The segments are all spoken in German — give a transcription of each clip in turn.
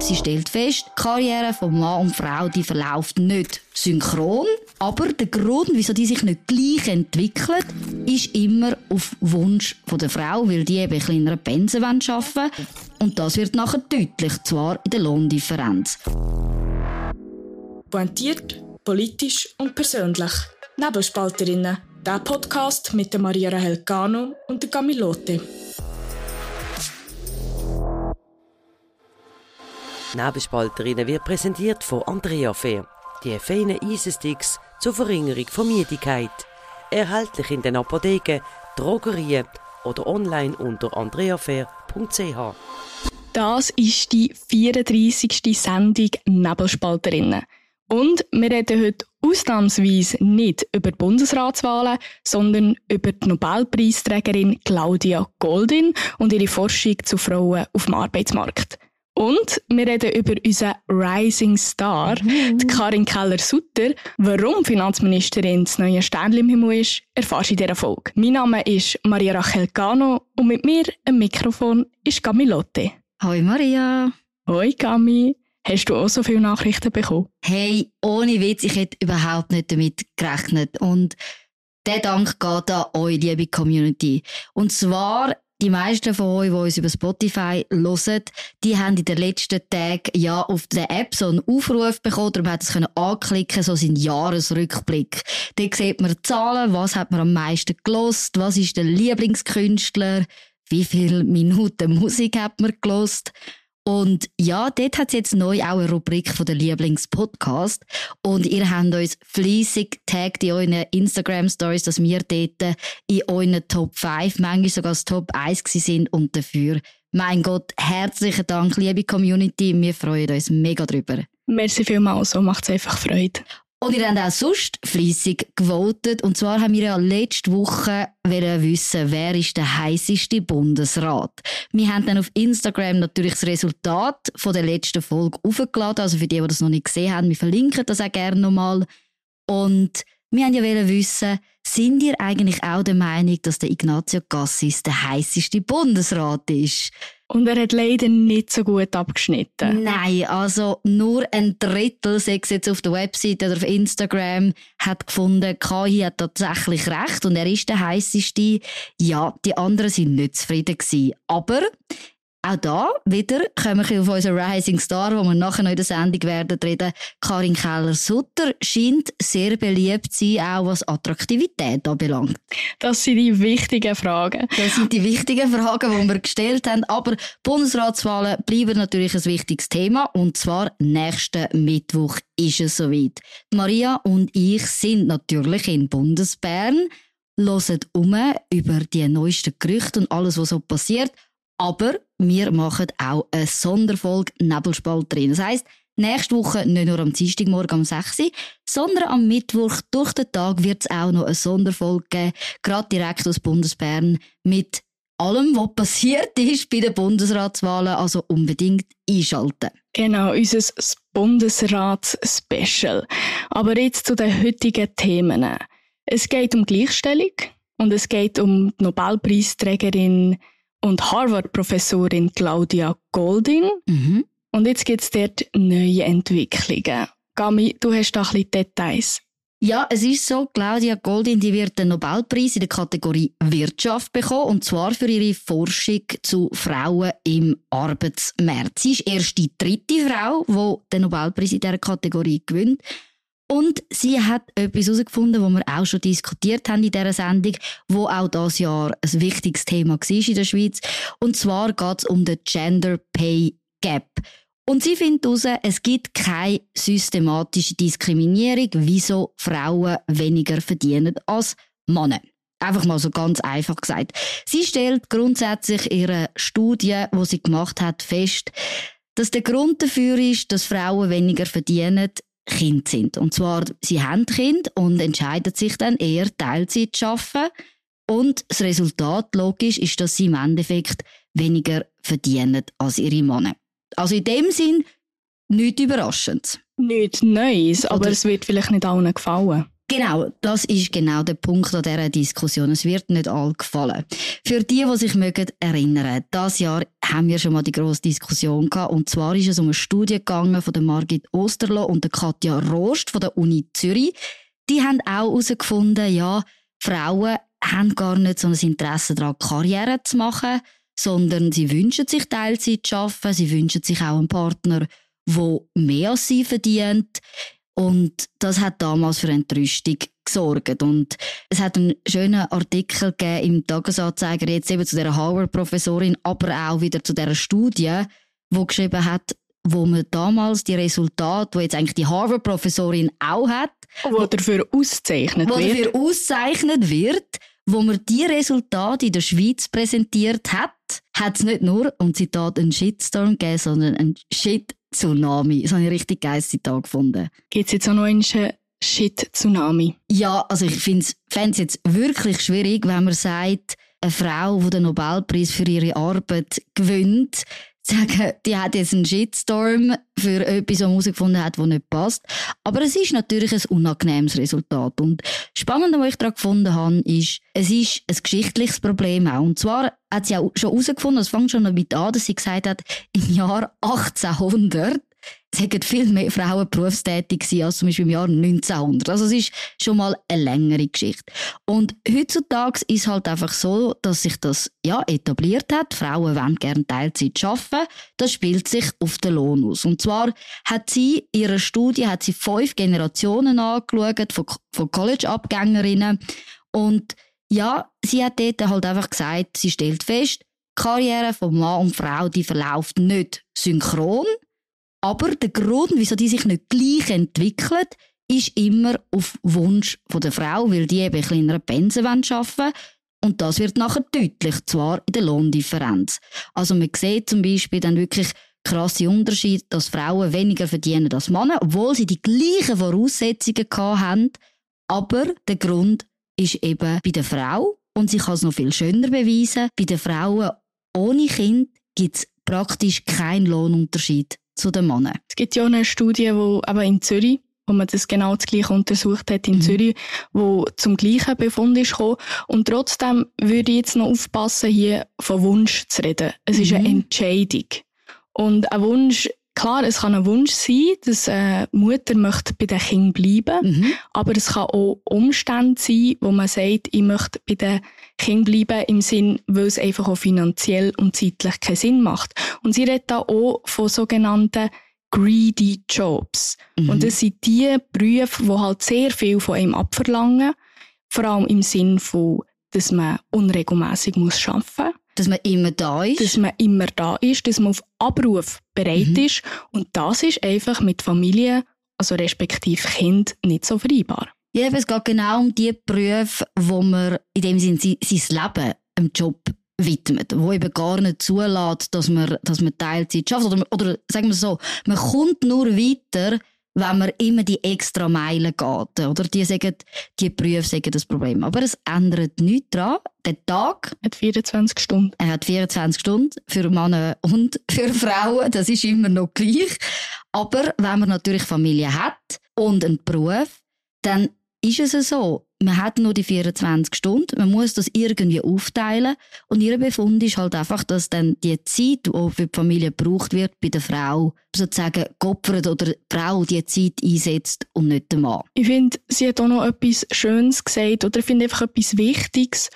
Sie stellt fest, die Karriere von Mann und Frau die verläuft nicht synchron, aber der Grund, wieso die sich nicht gleich entwickelt, ist immer auf Wunsch von der Frau, weil die eben kleinere Pensen arbeiten. Und das wird nachher deutlich, zwar in der Lohndifferenz. Pointiert, politisch und persönlich. Nebelspalterinnen. Der Podcast mit Maria Rahel Cano und Camilote. Nebelspalterinnen wird präsentiert von Andrea Fair. Die feinen Eisensticks zur Verringerung von Müdigkeit. Erhältlich in den Apotheken, Drogerien oder online unter andreafair.ch. Das ist die 34. Sendung Nebelspalterinnen. Und wir reden heute ausnahmsweise nicht über die Bundesratswahlen, sondern über die Nobelpreisträgerin Claudia Goldin und ihre Forschung zu Frauen auf dem Arbeitsmarkt. Und wir reden über unseren Rising Star, mhm. die Karin Keller-Sutter. Warum Finanzministerin das neue Sternchen im Himmel ist, erfährst du in dieser Folge. Mein Name ist Maria Rachel Gano und mit mir am Mikrofon ist Gamilotte. Hoi Maria. Hoi Gami. Hast du auch so viele Nachrichten bekommen? Hey, ohne Witz, ich hätte überhaupt nicht damit gerechnet. Und der Dank geht an euch, liebe Community. Und zwar die meisten von euch, die uns über Spotify hören, die haben in den letzten Tagen ja auf der App so einen Aufruf bekommen, darum hat es anklicken, so sein Jahresrückblick. Da sieht man Zahlen, was hat man am meisten gelost, was ist der Lieblingskünstler, wie viele Minuten Musik hat man gelost. Und ja, dort hat es jetzt neu auch eine Rubrik von der Lieblingspodcast. Und ihr habt uns fleissig taggt in euren Instagram-Stories, dass wir dort in euren Top 5, manchmal sogar das Top 1 sind und dafür. Mein Gott, herzlichen Dank, liebe Community. Wir freuen uns mega drüber. Merci vielmals, so macht es einfach Freude. Und ihr habt auch sonst fleissig gewotet. Und zwar haben wir ja letzte Woche wissen, wer ist der heißeste Bundesrat. Wir haben dann auf Instagram natürlich das Resultat von der letzten Folge aufgeladen. Also für die, die das noch nicht gesehen haben, wir verlinken das auch gerne nochmal. Und wir haben ja wissen, sind ihr eigentlich auch der Meinung, dass der Ignazio Cassis der heißeste Bundesrat ist? Und er hat leider nicht so gut abgeschnitten. Nein, also nur ein Drittel, sechs jetzt auf der Website oder auf Instagram, hat gefunden, KI hat tatsächlich recht und er ist der heißeste. Ja, die anderen sind nicht zufrieden gewesen. Aber auch da wieder kommen wir auf unseren Rising Star, wo wir nachher noch in der Sendung werden reden. Karin Keller-Sutter scheint sehr beliebt zu sein, auch was Attraktivität anbelangt. Das sind die wichtigen Fragen. Das sind die wichtigen Fragen, die wir gestellt haben. Aber Bundesratswahlen bleiben natürlich ein wichtiges Thema. Und zwar nächsten Mittwoch ist es soweit. Maria und ich sind natürlich in Bundesbern, hören um über die neuesten Gerüchte und alles, was so passiert. Aber wir machen auch eine Sonderfolge Nebelspalt drin. Das heisst, nächste Woche nicht nur am Dienstagmorgen um 6 Uhr, sondern am Mittwoch durch den Tag wird es auch noch eine Sonderfolge geben, gerade direkt aus Bundesbern mit allem, was passiert ist bei den Bundesratswahlen, also unbedingt einschalten. Genau, unser Bundesrats-Special. Aber jetzt zu den heutigen Themen. Es geht um Gleichstellung und es geht um die Nobelpreisträgerin und Harvard-Professorin Claudia Goldin. Mhm. Und jetzt gibt es dort neue Entwicklungen. Gami, du hast da ein bisschen Details. Ja, es ist so, Claudia Goldin, die wird den Nobelpreis in der Kategorie Wirtschaft bekommen, und zwar für ihre Forschung zu Frauen im Arbeitsmarkt. Sie ist erst die dritte Frau, die den Nobelpreis in dieser Kategorie gewinnt. Und sie hat etwas herausgefunden, was wir auch schon diskutiert haben in dieser Sendung, wo auch das Jahr ein wichtiges Thema war in der Schweiz. Und zwar geht es um den Gender Pay Gap. Und sie findet heraus, es gibt keine systematische Diskriminierung, wieso Frauen weniger verdienen als Männer. Einfach mal so ganz einfach gesagt. Sie stellt grundsätzlich ihre Studie, wo sie gemacht hat, fest, dass der Grund dafür ist, dass Frauen weniger verdienen, Kind sind. Und zwar, sie haben Kind und entscheiden sich dann eher Teilzeit zu arbeiten. Und das Resultat, logisch, ist, dass sie im Endeffekt weniger verdienen als ihre Männer. Also in dem Sinn, nichts Überraschendes. Nichts Neues, aber Oder es wird vielleicht nicht allen gefallen. Genau, das ist genau der Punkt an dieser Diskussion. Es wird nicht all gefallen. Für die, die sich mögen erinnern, das Jahr haben wir schon mal die grosse Diskussion gehabt. Und zwar ist es um eine Studie gegangen von der Margit Osterloh und der Katja Rost von der Uni Zürich. Die haben auch herausgefunden, ja, Frauen haben gar nicht so ein Interesse daran, Karriere zu machen, sondern sie wünschen sich Teilzeit zu arbeiten, sie wünschen sich auch einen Partner, der mehr als sie verdient. Und das hat damals für Entrüstung gesorgt. Und es hat einen schönen Artikel gegeben im Tagesanzeiger, jetzt eben zu der Harvard-Professorin, aber auch wieder zu der Studie, wo geschrieben hat, wo man damals die Resultate, wo jetzt eigentlich die Harvard-Professorin auch hat, wo dafür ausgezeichnet wo wird. dafür ausgezeichnet wird, wo man die Resultate in der Schweiz präsentiert hat, hat es nicht nur, und Zitat, einen Shitstorm gegeben, sondern einen Shit-Tsunami. Das habe ich richtig geiles Zitat gefunden. Gibt es jetzt auch noch einen Shit-Tsunami? Ja, also ich fände es jetzt wirklich schwierig, wenn man sagt, eine Frau, die den Nobelpreis für ihre Arbeit gewinnt, sagen, die hat jetzt einen Shitstorm für etwas, was herausgefunden hat, das nicht passt. Aber es ist natürlich ein unangenehmes Resultat. Und spannend, was ich daran gefunden habe, ist, es ist ein geschichtliches Problem auch. Und zwar hat sie auch schon herausgefunden, es fängt schon damit an, dass sie gesagt hat, im Jahr 1800 sagen viel mehr Frauen berufstätig gewesen als zum Beispiel im Jahr 1900. Also es ist schon mal eine längere Geschichte. Und heutzutage ist halt einfach so, dass sich das ja etabliert hat. Frauen wollen gerne Teilzeit arbeiten. Das spielt sich auf den Lohn aus. Und zwar hat sie in ihrer Studie hat sie fünf Generationen angeschaut von, von College-Abgängerinnen und ja, sie hat dort halt einfach gesagt, sie stellt fest, die Karriere von Mann und Frau, die verläuft nicht synchron. Aber der Grund, wieso die sich nicht gleich entwickelt, ist immer auf Wunsch von der Frau, weil die eben kleinere Pensen arbeiten wollen. Und das wird nachher deutlich, zwar in der Lohndifferenz. Also man sieht zum Beispiel dann wirklich krasse Unterschiede, dass Frauen weniger verdienen als Männer, obwohl sie die gleichen Voraussetzungen haben. Aber der Grund ist eben bei der Frau, und sie kann es noch viel schöner beweisen, bei den Frauen ohne Kind gibt es praktisch keinen Lohnunterschied zu den Männern. Es gibt ja auch eine Studie, wo aber in Zürich, wo man das genau das Gleiche untersucht hat in Mhm. Zürich, wo zum gleichen Befund ist gekommen. Und trotzdem würde ich jetzt noch aufpassen, hier von Wunsch zu reden. Es ist eine Mhm. Entscheidung. Und ein Wunsch, klar, es kann ein Wunsch sein, dass eine Mutter möchte bei den Kindern bleiben Mhm. aber es kann auch Umstände sein, wo man sagt, ich möchte bei den Kindern bleiben, im Sinn, weil es einfach auch finanziell und zeitlich keinen Sinn macht. Und sie redet da auch von sogenannten greedy Jobs. Mhm. Und das sind die Berufe, die halt sehr viel von einem abverlangen. Vor allem im Sinn von, dass man unregelmäßig muss, Dass man immer da ist. dass man immer da ist, dass man auf Abruf bereit Mhm. ist. Und das ist einfach mit Familie, also respektive Kind, nicht so vereinbar. Ja, es geht genau um die Berufe, wo man in dem Sinne sein, sein Leben einem Job widmet, wo eben gar nicht zulässt, dass man, dass man Teilzeit schafft. Oder, oder sagen wir so, man kommt nur weiter, wenn man immer die extra Meilen geht. Oder die sagen, die Berufe sagen das Problem. Aber es ändert nichts daran. Der Tag, Hat 24 Stunden. er hat 24 Stunden für Männer und für Frauen. Das ist immer noch gleich. Aber wenn man natürlich Familie hat und einen Beruf, dann ist es so, man hat nur die 24 Stunden, man muss das irgendwie aufteilen und ihr Befund ist halt einfach, dass dann die Zeit, die für die Familie gebraucht wird, bei der Frau sozusagen geopfert oder die Frau die Zeit einsetzt und nicht der Mann. Ich finde, sie hat auch noch etwas Schönes gesagt, oder ich finde einfach etwas Wichtiges.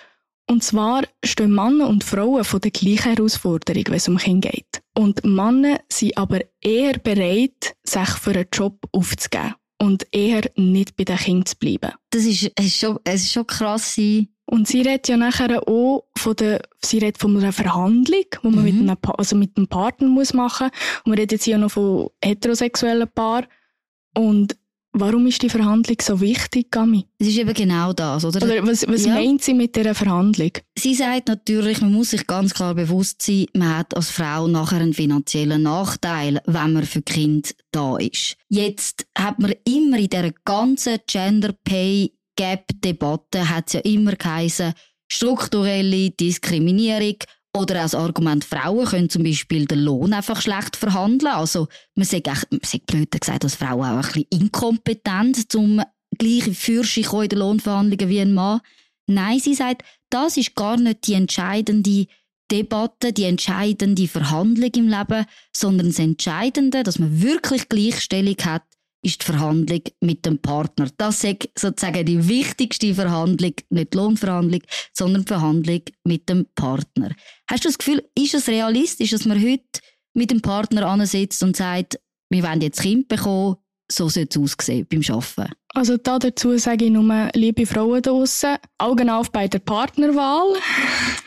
Und zwar stehen Männer und Frauen vor der gleichen Herausforderung, wenn es um Kinder geht. Und Männer sind aber eher bereit, sich für einen Job aufzugeben. Und eher nicht bei den Kindern zu bleiben. Das ist, es ist schon, es ist schon krass, Und sie redet ja nachher auch von der, sie redet von einer Verhandlung, die man Mhm. mit, einem, also mit einem Partner muss machen. Und wir reden jetzt hier noch von heterosexuellen Paaren. Und warum ist die Verhandlung so wichtig, Gami? es ist eben genau das, oder? Oder was, was Ja. meint sie mit dieser Verhandlung? Sie sagt natürlich, man muss sich ganz klar bewusst sein, man hat als Frau nachher einen finanziellen Nachteil, wenn man für Kind da ist. Jetzt hat man immer in dieser ganzen Gender Pay Gap Debatte hat es ja immer geheißen, strukturelle Diskriminierung oder das Argument, Frauen können zum Beispiel den Lohn einfach schlecht verhandeln. Also man sagt, echt- man sagt blöd gesagt, dass Frauen auch ein bisschen inkompetent zum gleiche Fürsche in den Lohnverhandlungen wie ein Mann. Nein, sie sagt, das ist gar nicht die entscheidende Debatte, die entscheidende Verhandlung im Leben, sondern das Entscheidende, dass man wirklich Gleichstellung hat, ist die Verhandlung mit dem Partner. Das ist sozusagen die wichtigste Verhandlung, nicht die Lohnverhandlung, sondern die Verhandlung mit dem Partner. Hast du das Gefühl, ist es realistisch, dass man heute mit dem Partner ansitzt und sagt, wir wollen jetzt Kind bekommen, so soll es aussehen beim Arbeiten? Also da dazu sage ich nur, liebe Frauen draussen, Augen auf bei der Partnerwahl.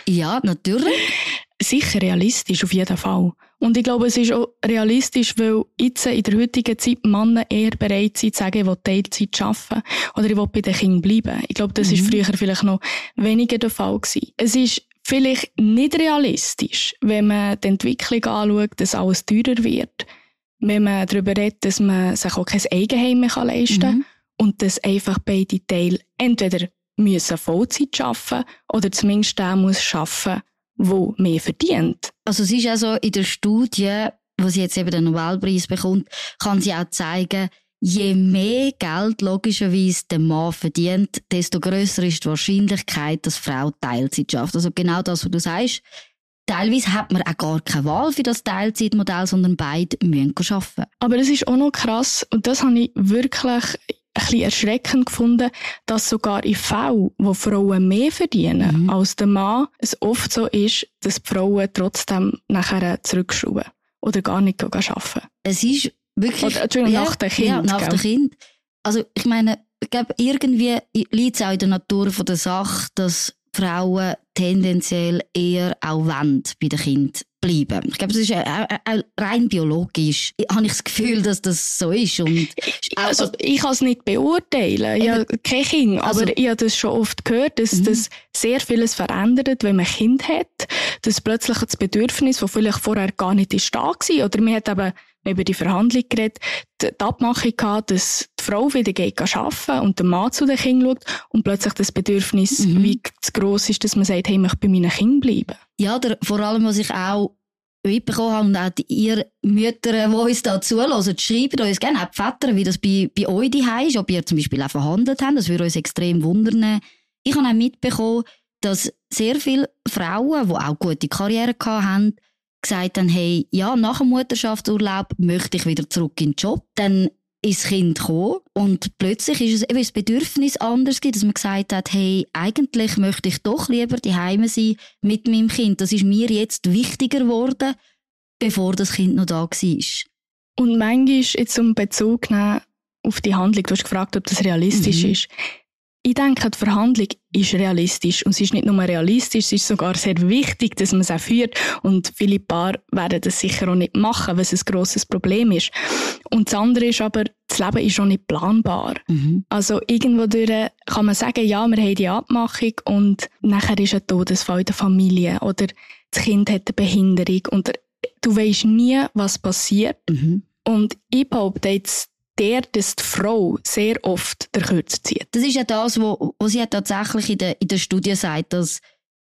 Ja, natürlich. Sicher realistisch, auf jeden Fall. Und ich glaube, es ist auch realistisch, weil jetzt in der heutigen Zeit Männer eher bereit sind, zu sagen, ich will Teilzeit arbeiten oder ich will bei den Kindern bleiben. Ich glaube, das mhm. ist früher vielleicht noch weniger der Fall gewesen. Es ist vielleicht nicht realistisch, wenn man die Entwicklung anschaut, dass alles teurer wird. Wenn man darüber redet, dass man sich auch kein Eigenheim mehr leisten kann mhm. und dass einfach beide Teile entweder müssen Vollzeit arbeiten oder zumindest der muss arbeiten, der mehr verdient. Also es ist also in der Studie, wo sie jetzt eben den Nobelpreis bekommt, kann sie auch zeigen, je mehr Geld logischerweise der Mann verdient, desto größer ist die Wahrscheinlichkeit, dass Frau Teilzeit schafft. Also genau das, was du sagst. Teilweise hat man auch gar keine Wahl für das Teilzeitmodell, sondern beide müssen arbeiten. Aber es ist auch noch krass, und das habe ich wirklich ein bisschen erschreckend gefunden, dass sogar in Fällen, wo Frauen mehr verdienen mhm. als der Mann, es oft so ist, dass die Frauen trotzdem nachher zurückschrauben oder gar nicht arbeiten. Es ist wirklich... Oder, Entschuldigung, ja, nach dem Kind. Ja, nach dem Kind. Also ich meine, ich glaube, irgendwie liegt es auch in der Natur der Sache, dass Frauen tendenziell eher auch wollen bei den Kindern bleiben. Ich glaube, das ist auch, rein biologisch. Habe ich das Gefühl, dass das so ist. Und also, ich kann es nicht beurteilen. Ich habe kein Kind, aber also, ich habe das schon oft gehört, dass mhm. das sehr vieles verändert, wenn man ein Kind hat. Dass plötzlich das Bedürfnis, das vielleicht vorher gar nicht ist, da war. Oder man hat eben über die Verhandlung geredet, die, Abmachung gehabt, dass die Frau wieder geht arbeiten und der Mann zu den Kindern schaut und plötzlich das Bedürfnis mhm. wie zu gross ist, dass man sagt, hey, ich möchte bei meinen Kindern bleiben. Ja, der, vor allem, was ich auch mitbekommen habe und auch die, ihr Mütter, die uns da zulassen, schreiben uns gerne, auch die Väter, wie das bei, bei euch daheim ist, ob ihr zum Beispiel auch verhandelt habt, das würde uns extrem wundern. Ich habe auch mitbekommen, dass sehr viele Frauen, die auch gute Karriere hatten, gesagt haben, hey, ja, nach dem Mutterschaftsurlaub möchte ich wieder zurück in den Job. Dann das Kind gekommen und plötzlich ist es eben das Bedürfnis anders gibt, dass man gesagt hat, hey, eigentlich möchte ich doch lieber die Heime sein mit meinem Kind. Das ist mir jetzt wichtiger geworden, bevor das Kind noch da war. Und manchmal jetzt um Bezug nehmen auf die Handlung, du hast gefragt, ob das realistisch mhm. ist. Ich denke, die Verhandlung ist realistisch. Und sie ist nicht nur realistisch, es ist sogar sehr wichtig, dass man es auch führt. Und viele Paare werden das sicher auch nicht machen, was ein grosses Problem ist. Und das andere ist aber, das Leben ist auch nicht planbar. Mhm. Also irgendwo durch kann man sagen, ja, wir haben die Abmachung und nachher ist ein Todesfall in der Familie oder das Kind hat eine Behinderung und du weißt nie, was passiert. Mhm. Und ich behaupte jetzt, der, dass die Frau sehr oft der Kürzer zieht. Das ist ja das, was sie tatsächlich in der, in der Studie sagt, dass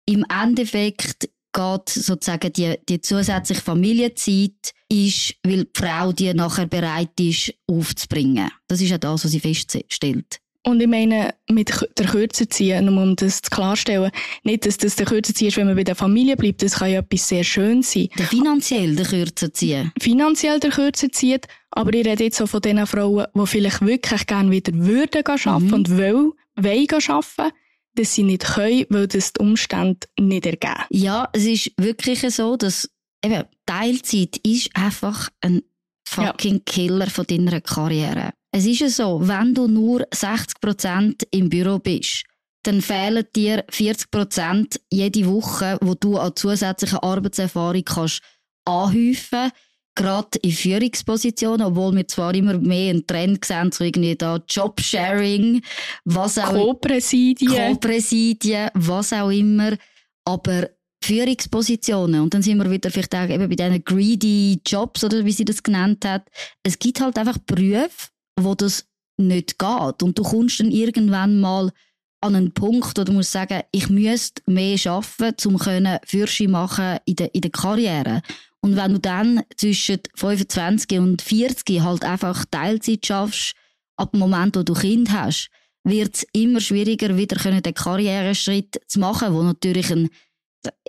im Endeffekt geht sozusagen die, die zusätzliche Familienzeit ist, weil die Frau die nachher bereit ist, aufzubringen. Das ist ja das, was sie feststellt. Und ich meine, mit der Kürze ziehen, um das zu klarstellen, nicht, dass das der Kürze ziehen ist, wenn man bei der Familie bleibt, das kann ja etwas sehr Schönes sein. Der finanziell der Kürze ziehen. Finanziell der Kürze zieht, aber ich rede jetzt so von den Frauen, die vielleicht wirklich gerne wieder würden arbeiten mhm. und wollen, wollen arbeiten, dass sie nicht können, weil das die Umstände nicht ergeben. Ja, es ist wirklich so, dass eben, Teilzeit ist einfach ein fucking ja. Killer von deiner Karriere. Es ist ja so, wenn du nur 60% im Büro bist, dann fehlen dir 40% jede Woche, wo du an zusätzlicher Arbeitserfahrung kannst anhäufen gerade in Führungspositionen, obwohl wir zwar immer mehr einen Trend sehen, so irgendwie da Jobsharing, was auch... Co-Präsidien. Co-Präsidien, was auch immer, aber Führungspositionen und dann sind wir wieder vielleicht auch eben bei diesen greedy Jobs oder wie sie das genannt hat. Es gibt halt einfach Berufe, wo das nicht geht. Und du kommst dann irgendwann mal an einen Punkt, wo du musst sagen, ich müsste mehr arbeiten, um Fürsche machen in der, in der Karriere. Und wenn du dann zwischen 25 und 40 halt einfach Teilzeit schaffst ab dem Moment, wo du Kind hast, wird es immer schwieriger, wieder den Karriereschritt zu machen, wo natürlich ein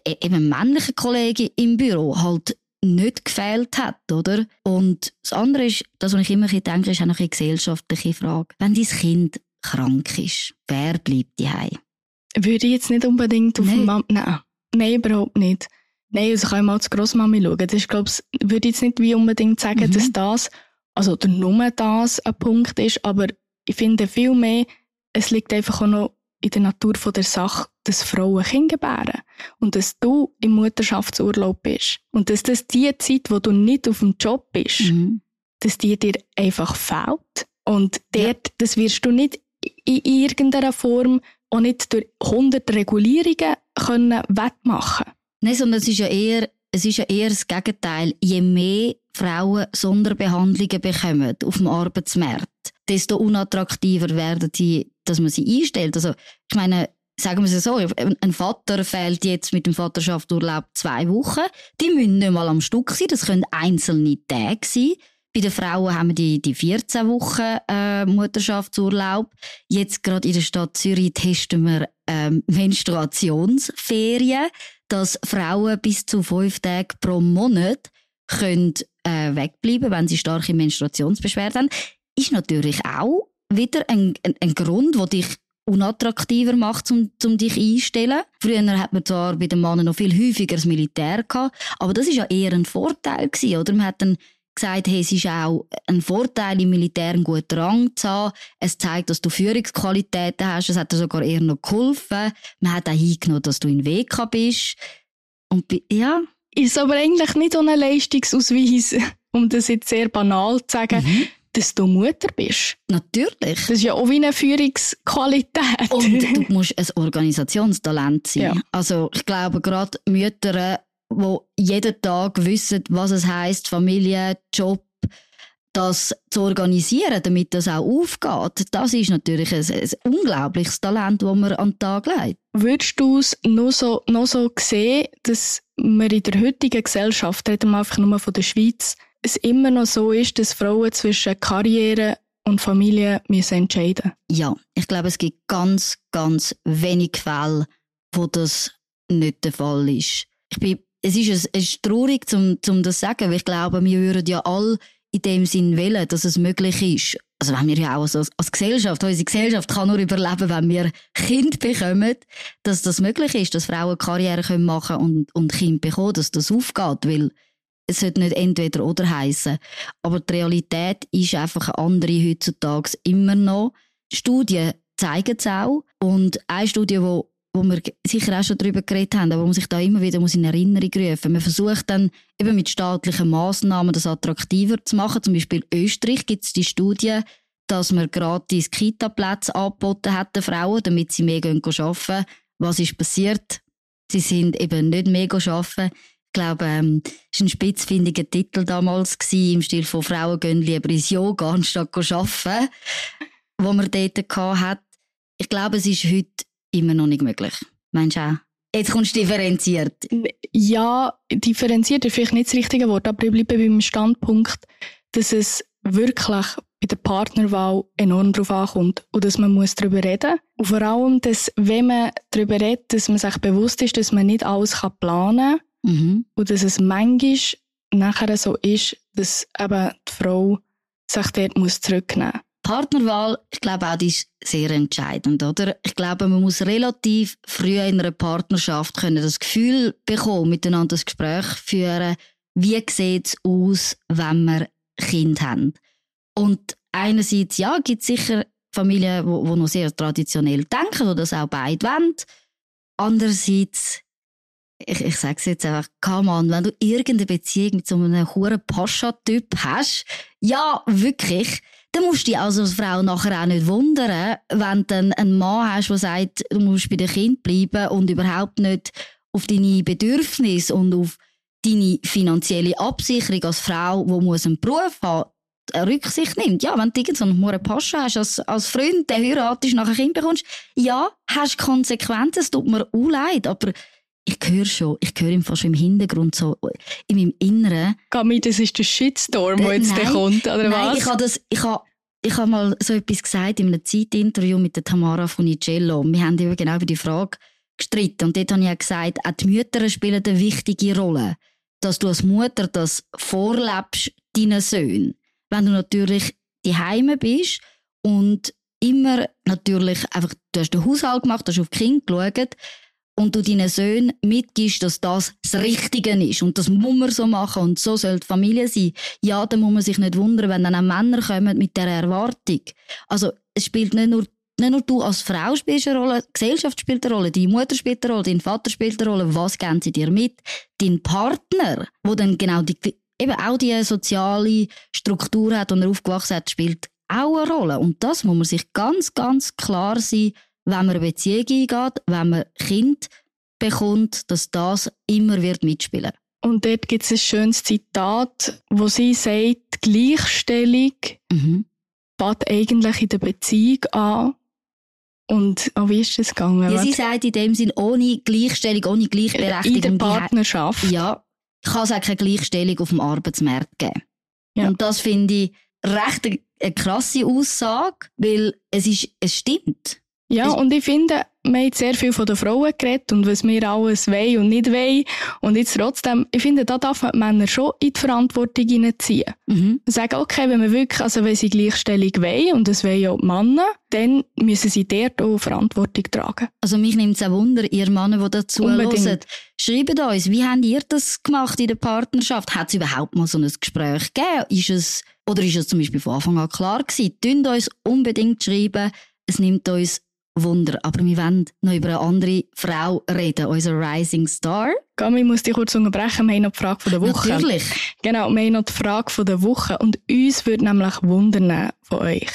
e-, eben männlicher Kollege im Büro halt nicht gefehlt hat, oder? Und das andere ist, das, was ich immer denke, ist auch noch eine gesellschaftliche Frage. Wenn dein Kind krank ist, wer bleibt daheim? Würde ich jetzt nicht unbedingt auf Nein. Mama, nein. Nein, überhaupt nicht. Nein, also kann ich mal zur Grossmami schauen. Das ist, glaube ich, würde ich jetzt nicht wie unbedingt sagen, Mhm. dass das, also nur das ein Punkt ist, aber ich finde viel mehr, es liegt einfach auch noch in der Natur von der Sache, dass Frauen Kinder gebären. Und dass du im Mutterschaftsurlaub bist. Und dass das die Zeit, wo du nicht auf dem Job bist, Mhm. dass die dir einfach fehlt. Und dort, das wirst du nicht in irgendeiner Form, auch nicht durch 100 Regulierungen können wettmachen. Nein, sondern es ist ja eher, es ist ja eher das Gegenteil. Je mehr Frauen Sonderbehandlungen bekommen auf dem Arbeitsmarkt, desto unattraktiver werden die, dass man sie einstellt. Also, ich meine, sagen wir es so, ein Vater fehlt jetzt mit dem Vaterschaftsurlaub zwei Wochen. Die müssen nicht mal am Stück sein, das können einzelne Tage sein. Bei den Frauen haben wir die, die 14 Wochen äh, Mutterschaftsurlaub. Jetzt gerade in der Stadt Zürich testen wir ähm, Menstruationsferien, dass Frauen bis zu fünf Tage pro Monat können, äh, wegbleiben wenn sie starke Menstruationsbeschwerden haben. Ist natürlich auch wieder ein, ein, ein Grund, der dich unattraktiver macht, um, um dich einzustellen. Früher hat man zwar bei den Männern noch viel häufiger das Militär gehabt, aber das ist ja eher ein Vorteil gewesen, oder? Man hat dann gesagt, hey, es ist auch ein Vorteil, im Militär einen guten Rang zu haben. Es zeigt, dass du Führungsqualitäten hast. Es hat dir sogar eher noch geholfen. Man hat auch hingenommen, dass du in WK bist. Und ja, Ist aber eigentlich nicht so ein Leistungsausweis, um das jetzt sehr banal zu sagen, Mhm. dass du Mutter bist. natürlich. Das ist ja auch wie eine Führungsqualität. Und du musst ein Organisationstalent sein. Ja. Also ich glaube, gerade Mütter, die jeden Tag wissen, was es heißt, Familie, Job, das zu organisieren, damit das auch aufgeht, das ist natürlich ein, ein unglaubliches Talent, das man an den Tag legt. Würdest du es noch so, noch so sehen, dass wir in der heutigen Gesellschaft, reden wir einfach nur von der Schweiz, es immer noch so ist, dass Frauen zwischen Karriere und Familie müssen entscheiden Ja, ich glaube, es gibt ganz, ganz wenig Fälle, wo das nicht der Fall ist. Ich bin, es ist, es ist traurig, um, um das zu sagen, weil ich glaube, wir würden ja alle in dem Sinn wollen, dass es möglich ist. Also wenn wir ja auch als, als Gesellschaft, unsere Gesellschaft kann nur überleben, wenn wir Kind bekommen, dass das möglich ist, dass Frauen Karriere können machen und, und Kind bekommen, dass das aufgeht, weil es sollte nicht entweder oder heißen. Aber die Realität ist einfach eine andere heutzutage immer noch. Studien zeigen es auch. Und eine Studie, wo, wo wir sicher auch schon darüber geredet haben, aber wo man sich da immer wieder muss in Erinnerung rufen Man versucht dann eben mit staatlichen Massnahmen das attraktiver zu machen. Zum Beispiel in Österreich gibt es die Studie, dass man gratis Kita-Plätze angeboten hat den Frauen, damit sie mehr gehen arbeiten. Was ist passiert? Sie sind eben nicht mehr arbeiten. Ich glaube, ähm, es war ein spitzfindiger Titel damals im Stil von Frauen gehen lieber ins Yoga anstatt arbeiten, wo man dort hat. Ich glaube, es ist heute immer noch nicht möglich. Meinst du auch? Jetzt kommst du differenziert. Ja, differenziert ist vielleicht nicht das richtige Wort, aber ich bleibe beim Standpunkt, dass es wirklich bei der Partnerwahl enorm darauf ankommt und dass man muss darüber reden Und vor allem, dass, wenn man darüber redet, dass man sich bewusst ist, dass man nicht alles kann planen kann Mhm. und dass es manchmal nachher so ist, dass eben die Frau sich dort muss zurücknehmen muss. Partnerwahl, ich glaube auch, die ist sehr entscheidend, oder? Ich glaube, man muss relativ früh in einer Partnerschaft können das Gefühl bekommen, miteinander das Gespräch führen, wie sieht es aus, wenn wir Kind haben. Und einerseits, ja, gibt es sicher Familien, die noch sehr traditionell denken, die das auch beide wollen. Andererseits, ich, ich sage es jetzt einfach, come on, wenn du irgendeine Beziehung mit so einem hohen Pascha-Typ hast, ja, wirklich, dann musst du dich also als Frau nachher auch nicht wundern, wenn du einen Mann hast, der sagt, du musst bei dem Kind bleiben und überhaupt nicht auf deine Bedürfnisse und auf deine finanzielle Absicherung als Frau, die einen Beruf haben, Rücksicht nimmt. Ja, wenn du irgendeinen so Pascha hast als, als Freund, der heiratest, nachher Kind bekommst, ja, hast Konsequenzen, es tut mir auch leid, aber ich höre schon, ich höre ihm fast im Hintergrund so, in meinem Inneren, Gami, das ist der Shitstorm, der jetzt Nein. kommt, oder Nein, was? ich habe das, ich habe ich habe mal so etwas gesagt in einem Zeitinterview mit der Tamara Funicello. Wir haben eben genau über die Frage gestritten. Und dort habe ich auch gesagt, auch die Mütter spielen eine wichtige Rolle. Dass du als Mutter das vorlebst deinen Söhnen. Wenn du natürlich die Heime bist und immer natürlich einfach, du hast den Haushalt gemacht, hast auf die Kinder geschaut und du deinen Söhnen mitgibst, dass das das Richtige ist und das muss man so machen und so soll die Familie sein. Ja, dann muss man sich nicht wundern, wenn dann auch Männer kommen mit der Erwartung. Also es spielt nicht nur nicht nur du als Frau spielst eine Rolle, die Gesellschaft spielt eine Rolle, deine Mutter spielt eine Rolle, dein Vater spielt eine Rolle, was geben sie dir mit? Dein Partner, wo dann genau die, eben auch die soziale Struktur hat und er aufgewachsen hat, spielt auch eine Rolle. Und das muss man sich ganz, ganz klar sein, wenn man eine Beziehung eingeht, wenn man Kind bekommt, dass das immer wird mitspielen. Und dort gibt es ein schönes Zitat, wo sie sagt, Gleichstellung mhm. fängt eigentlich in der Beziehung an. Und oh, wie ist das gegangen? Ja, sie sagt in dem Sinn, ohne Gleichstellung, ohne Gleichberechtigung. In der Partnerschaft. Ja, kann es auch keine Gleichstellung auf dem Arbeitsmarkt geben. Ja. Und das finde ich recht eine, eine krasse Aussage, weil es ist, es stimmt. Ja, und ich finde, wir haben sehr viel von den Frauen geredet und was wir alles wollen und nicht wollen. Und jetzt trotzdem, ich finde, da darf man die Männer schon in die Verantwortung hineinziehen. Mhm. Sagen, okay, wenn wir wirklich, also wenn sie Gleichstellung wollen, und das wollen ja die Männer, dann müssen sie dort auch Verantwortung tragen. Also mich nimmt es auch Wunder, ihr Männer, die dazu hören. Schreibt uns, wie habt ihr das gemacht in der Partnerschaft? Hat es überhaupt mal so ein Gespräch gegeben? Ist es, oder ist es zum Beispiel von Anfang an klar gewesen? Tönt uns unbedingt schreiben. Es nimmt uns Wunder. Aber wir wollen noch über eine andere Frau reden, unser Rising Star. Gami, ich muss dich kurz unterbrechen. Wir haben noch die Frage der Woche. Natürlich. Genau, wir haben noch die Frage der Woche. Und uns würde nämlich wundern von euch,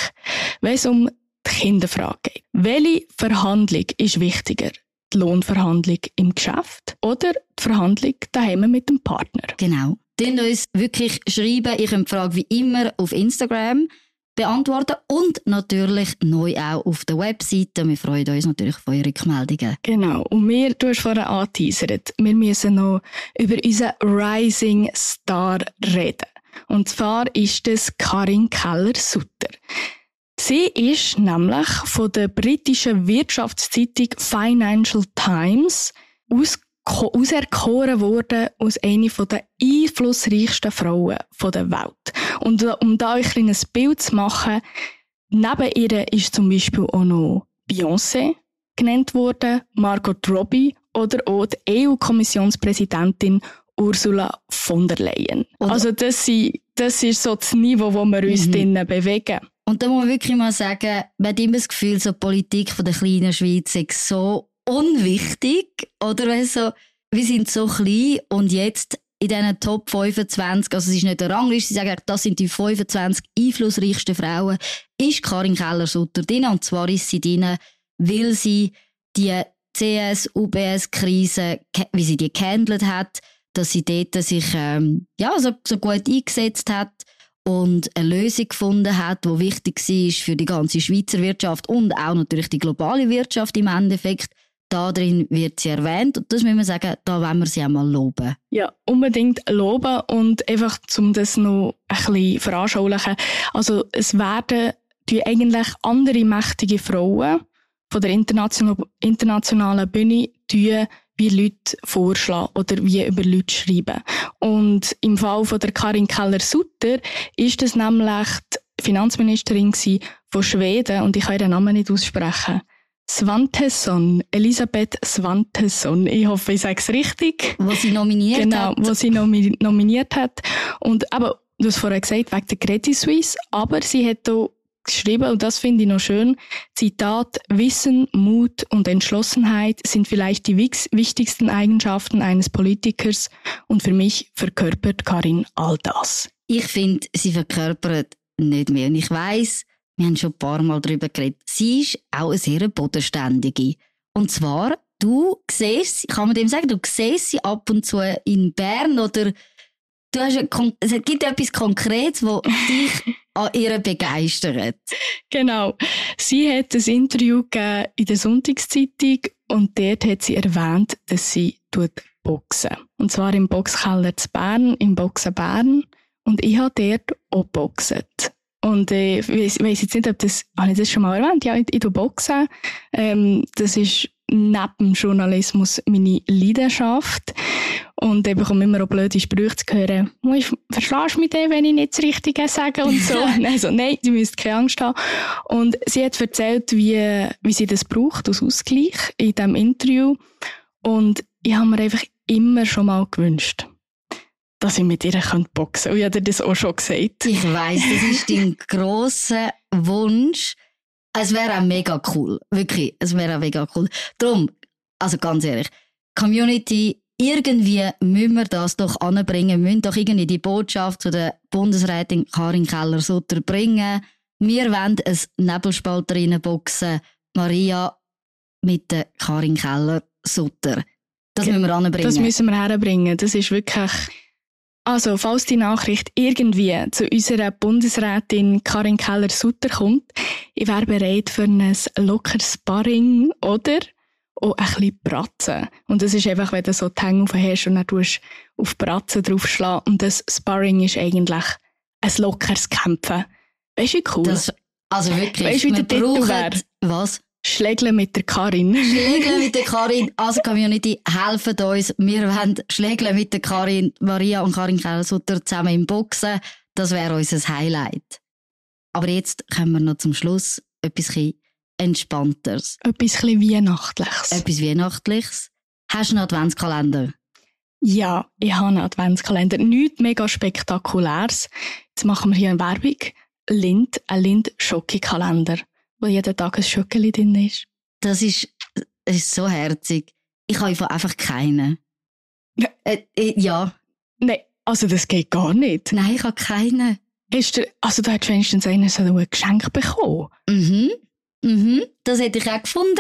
wenn es um die Kinderfrage geht. Welche Verhandlung ist wichtiger? Die Lohnverhandlung im Geschäft oder die Verhandlung daheim mit dem Partner? Genau. Dann uns wirklich schreiben. Ich habe die Frage wie immer auf Instagram beantworten und natürlich neu auch auf der Webseite. Wir freuen uns natürlich auf eure Rückmeldungen. Genau. Und wir, du hast vorhin angeteasert, wir müssen noch über unseren Rising Star reden. Und zwar ist das Karin Keller-Sutter. Sie ist nämlich von der britischen Wirtschaftszeitung Financial Times aus auserkoren worden als eine der einflussreichsten Frauen der Welt. Und äh, um da ein kleines Bild zu machen, neben ihr ist zum Beispiel auch noch Beyoncé genannt worden, Margot Robbie oder auch die EU-Kommissionspräsidentin Ursula von der Leyen. Und also das, sind, das ist so das Niveau, wo wir uns mhm. drinnen bewegen. Und da muss man wirklich mal sagen, man hat immer das Gefühl, so die Politik von der kleinen Schweiz ist so unwichtig. Oder weißt wir sind so klein und jetzt in diesen Top 25, also es ist nicht eine Rangliste, sie sagen, das sind die 25 einflussreichsten Frauen, ist Karin Keller-Sutter drin. Und zwar ist sie drin, weil sie die CS-UBS-Krise, wie sie die gehandelt hat, dass sie dort sich ähm, ja, so, so gut eingesetzt hat und eine Lösung gefunden hat, die wichtig war für die ganze Schweizer Wirtschaft und auch natürlich die globale Wirtschaft im Endeffekt da drin wird sie erwähnt und das müssen wir sagen, da wollen wir sie auch mal loben. Ja, unbedingt loben und einfach, um das noch ein bisschen veranschaulichen. Also, es werden die eigentlich andere mächtige Frauen von der internationalen Bühne die wie Leute vorschlagen oder wie über Leute schreiben. Und im Fall von der Karin Keller-Sutter ist das nämlich die Finanzministerin von Schweden und ich kann ihren Namen nicht aussprechen. Svantesson, Elisabeth Svantesson. Ich hoffe, ich sage es richtig. Wo sie nominiert genau, hat. Genau, wo sie nomi nominiert hat. Und aber, du hast vorher gesagt, wegen der Credit Suisse, aber sie hat auch geschrieben, und das finde ich noch schön, Zitat, Wissen, Mut und Entschlossenheit sind vielleicht die wichtigsten Eigenschaften eines Politikers und für mich verkörpert Karin all das. Ich finde, sie verkörpert nicht mehr. Und ich weiß, wir haben schon ein paar Mal darüber geredet, sie ist auch eine sehr bodenständige. Und zwar, du siehst, kann man dem sagen, du siehst sie ab und zu in Bern oder du hast es gibt etwas Konkretes, was dich an ihr begeistert. Genau. Sie hat ein Interview gegeben in der Sonntagszeitung und dort hat sie erwähnt, dass sie tut boxen. Und zwar im Boxkeller zu Bern, im Boxen Bern. Und ich habe dort auch boxet. Und äh, ich weiss jetzt nicht, ob das, habe ich das schon mal erwähnt? Ja, ich, ich boxen. Ähm, das ist neben dem Journalismus meine Leidenschaft. Und ich bekomme immer auch blöde Sprüche zu hören. Verschlägst du mich denn, wenn ich nicht das Richtige sage und so? also, nein, du müsst keine Angst haben. Und sie hat erzählt, wie, wie sie das braucht, als Ausgleich in diesem Interview. Und ich habe mir einfach immer schon mal gewünscht, dass ich mit ihr boxen kann. Und ich habe dir das auch schon gesagt. Ich weiss, das ist dein grosser Wunsch. Es wäre auch mega cool. Wirklich, es wäre auch mega cool. Darum, also ganz ehrlich, Community, irgendwie müssen wir das doch anbringen. Wir müssen doch irgendwie die Botschaft zu der Bundesrätin Karin Keller-Sutter bringen. Wir wollen ein Nebelspalterinnenboxen. Maria mit der Karin Keller-Sutter. Das müssen wir anbringen. Das müssen wir herbringen. Das ist wirklich also, falls die Nachricht irgendwie zu unserer Bundesrätin Karin Keller-Sutter kommt, ich wäre bereit für ein lockeres Sparring oder auch ein bisschen Bratzen. Und das ist einfach, wenn du so die Hänge hast und dann tust auf Bratzen draufschlagen. Und das Sparring ist eigentlich ein lockeres Kämpfen. Weißt du, wie cool? Das, also wirklich, weißt, wie der Titel wäre? Was? Schlägeln mit der Karin. Schlägeln mit der Karin. Also Community, helfen uns. Wir wollen Schlägeln mit der Karin, Maria und Karin Kelsutter zusammen im Boxen. Das wäre unser Highlight. Aber jetzt kommen wir noch zum Schluss etwas Entspannteres. Etwas Weihnachtliches. Etwas Weihnachtliches. Hast du einen Adventskalender? Ja, ich habe einen Adventskalender. Nichts mega spektakuläres. Jetzt machen wir hier eine Werbung. Lind, ein Lind-Schoki-Kalender wo jeden Tag ein Schöckeli drin ist. Das ist, das ist so herzig. Ich habe einfach keinen. Ja. Äh, äh, ja. Nein, also das geht gar nicht. Nein, ich habe keinen. Hast du, also da hat wenigstens einer so ein Geschenk bekommen. Mhm. Mhm. Das hätte ich auch gefunden,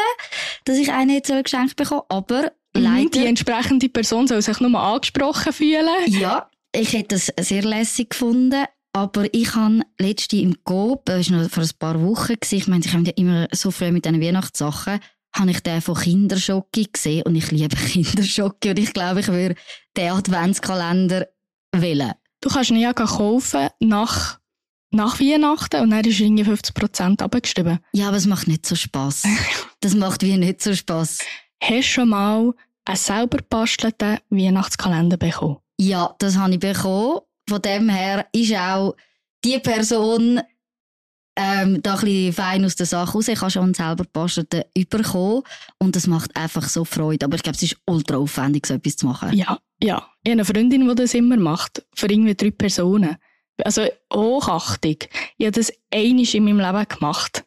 dass ich einen jetzt ein Geschenk bekommen aber mhm, leider... Die entsprechende Person soll sich nur angesprochen fühlen. Ja, ich hätte das sehr lässig gefunden, aber ich habe letzte im Coop, das war noch vor ein paar Wochen, ich meine, ich habe ja immer so früh mit diesen Weihnachtssachen, habe ich den von Kinderschocke gesehen und ich liebe Kinderschocke und ich glaube, ich würde den Adventskalender wählen. Du kannst ihn ja kaufen nach, nach Weihnachten und dann ist irgendwie 50% abgestimmt. Ja, aber es macht nicht so Spass. das macht wie nicht so Spass. Hast du schon mal einen selber bastelten Weihnachtskalender bekommen? Ja, das habe ich bekommen von dem her ist auch die Person ähm, da ein bisschen fein aus der Sache raus. Ich habe schon selber Pasteten überkommen und das macht einfach so Freude. Aber ich glaube, es ist ultra aufwendig, so etwas zu machen. Ja, ja. Ich habe eine Freundin, die das immer macht. Für irgendwie drei Personen. Also hochachtig. Ich habe das einiges in meinem Leben gemacht.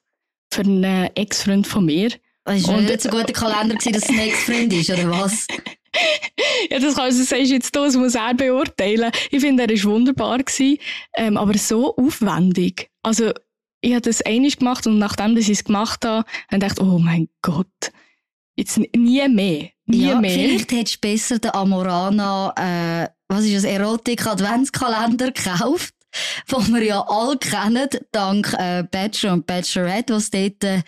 Für einen Ex-Freund von mir. Es war nicht so ein guter Kalender, dass es ein Ex-Freund ist, oder was? ja, das kannst du sagst jetzt das muss er beurteilen. Ich finde, er war wunderbar gewesen, ähm, aber so aufwendig. Also, ich habe das einig gemacht und nachdem ich es gemacht habe, habe ich gedacht, oh mein Gott, jetzt nie mehr. Nie ja, mehr. Vielleicht hättest du besser den Amorana, äh, was ist das, Erotik-Adventskalender gekauft, den wir ja alle kennen, dank äh, Bachelor und Bachelorette, was dort äh,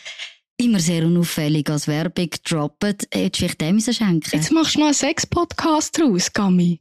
immer sehr unauffällig als Werbung gedroppt. Hättest du vielleicht dem schenken Jetzt machst du noch einen Sex-Podcast draus, Gami.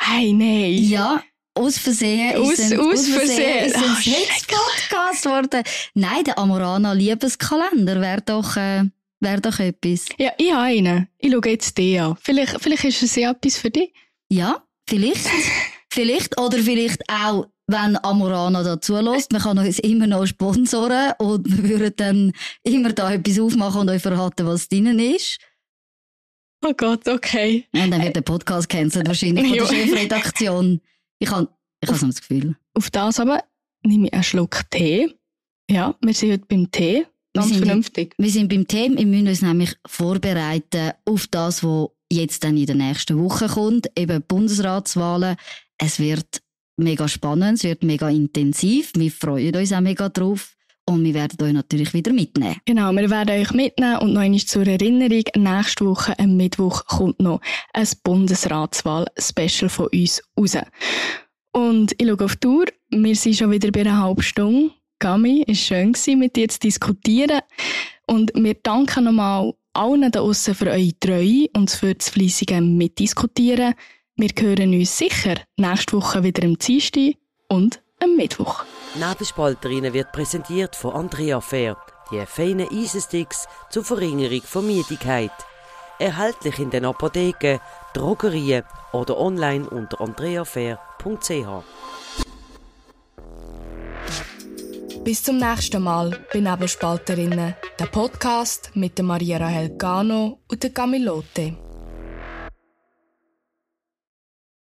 Hey, nein. Ja, aus Versehen aus, ist ein, aus, aus Versehen, ist ein oh, Sex-Podcast geworden. Nein, der Amorana Liebeskalender wäre doch, äh, wär doch etwas. Ja, ich habe einen. Ich schaue jetzt den an. Vielleicht, vielleicht ist es ja etwas für dich. Ja, vielleicht. vielleicht. Oder vielleicht auch wenn Amorana da zulässt. Man kann uns immer noch sponsoren und wir würden dann immer da etwas aufmachen und euch verraten, was drinnen ist. Oh Gott, okay. Und dann wird der Podcast cancelled wahrscheinlich von der Chefredaktion. Ich habe ich hab so das Gefühl. Auf das aber nehme ich einen Schluck Tee. Ja, wir sind heute beim Tee. Ganz wir vernünftig. wir sind beim Tee. Wir müssen uns nämlich vorbereiten auf das, was jetzt dann in der nächsten Woche kommt. Eben Bundesratswahlen. Es wird mega spannend, es wird mega intensiv. Wir freuen uns auch mega drauf. Und wir werden euch natürlich wieder mitnehmen. Genau, wir werden euch mitnehmen und noch einmal zur Erinnerung, nächste Woche, am Mittwoch, kommt noch ein Bundesratswahl-Special von uns raus. Und ich schaue auf die Tour. Wir sind schon wieder bei einer halben Stunde. Gami, es war schön, mit dir zu diskutieren. Und wir danken nochmal allen da draussen für eure Treue und für das fleissige Mitdiskutieren. Wir hören uns sicher nächste Woche wieder am Dienstag und am Mittwoch. Nebelspalterinnen wird präsentiert von Andrea Fair, die feinen Eisensticks zur Verringerung von Müdigkeit. Erhältlich in den Apotheken, Drogerien oder online unter andreafair.ch. Bis zum nächsten Mal bei Nebelspalterinnen, der Podcast mit der Maria Rahel Gano und der Camilote.